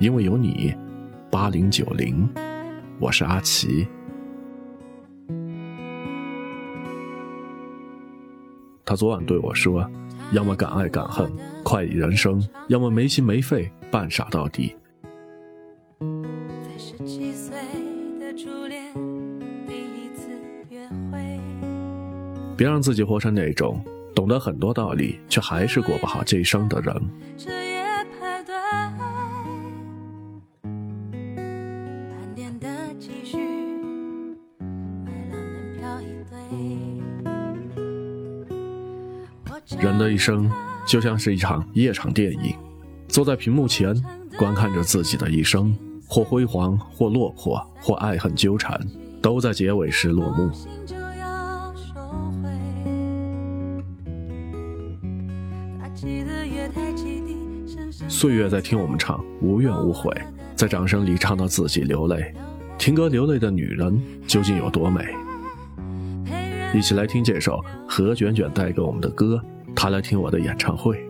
因为有你，八零九零，我是阿奇。他昨晚对我说：“要么敢爱敢恨，快意人生；要么没心没肺，扮傻到底。”别让自己活成那种懂得很多道理，却还是过不好这一生的人。人的一生就像是一场夜场电影，坐在屏幕前观看着自己的一生，或辉煌，或落魄，或爱恨纠缠，都在结尾时落幕。岁月在听我们唱，无怨无悔，在掌声里唱到自己流泪。听歌流泪的女人究竟有多美？一起来听这首何卷卷带给我们的歌。他来听我的演唱会。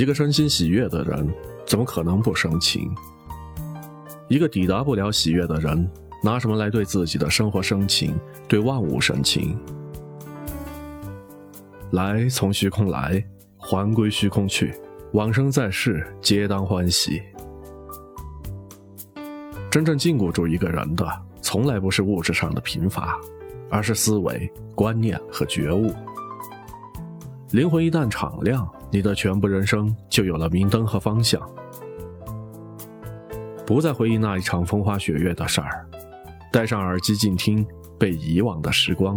一个身心喜悦的人，怎么可能不生情？一个抵达不了喜悦的人，拿什么来对自己的生活生情，对万物生情？来从虚空来，还归虚空去，往生在世，皆当欢喜。真正禁锢住一个人的，从来不是物质上的贫乏，而是思维、观念和觉悟。灵魂一旦敞亮，你的全部人生就有了明灯和方向。不再回忆那一场风花雪月的事儿，戴上耳机静听被遗忘的时光。